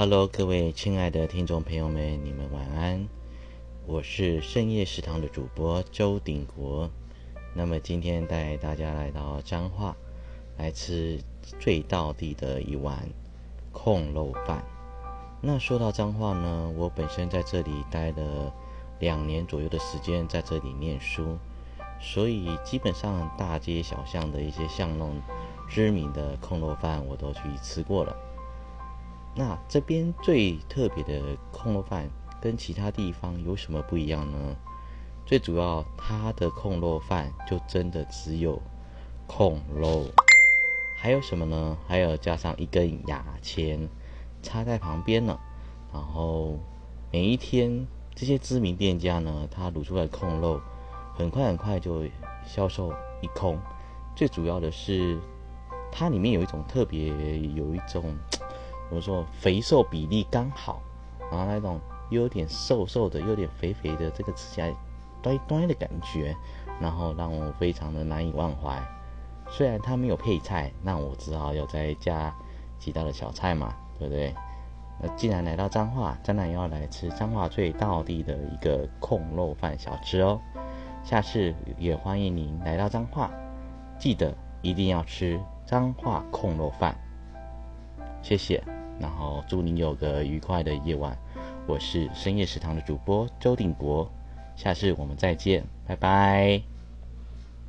Hello，各位亲爱的听众朋友们，你们晚安。我是深夜食堂的主播周鼎国。那么今天带大家来到彰化，来吃最道地的一碗控肉饭。那说到彰化呢，我本身在这里待了两年左右的时间，在这里念书，所以基本上大街小巷的一些巷弄知名的控肉饭我都去吃过了。那这边最特别的控肉饭跟其他地方有什么不一样呢？最主要，它的控肉饭就真的只有控肉，还有什么呢？还有加上一根牙签插在旁边呢。然后每一天这些知名店家呢，他卤出来的控肉很快很快就销售一空。最主要的是，它里面有一种特别，有一种。怎么说？肥瘦比例刚好，然后那种又有点瘦瘦的，又有点肥肥的，这个吃起来端端的感觉，然后让我非常的难以忘怀。虽然它没有配菜，那我只好要再加其他的小菜嘛，对不对？那既然来到彰化，当然要来吃彰化最道地的一个控肉饭小吃哦。下次也欢迎您来到彰化，记得一定要吃彰化控肉饭。谢谢。然后祝您有个愉快的夜晚。我是深夜食堂的主播周定国，下次我们再见，拜拜。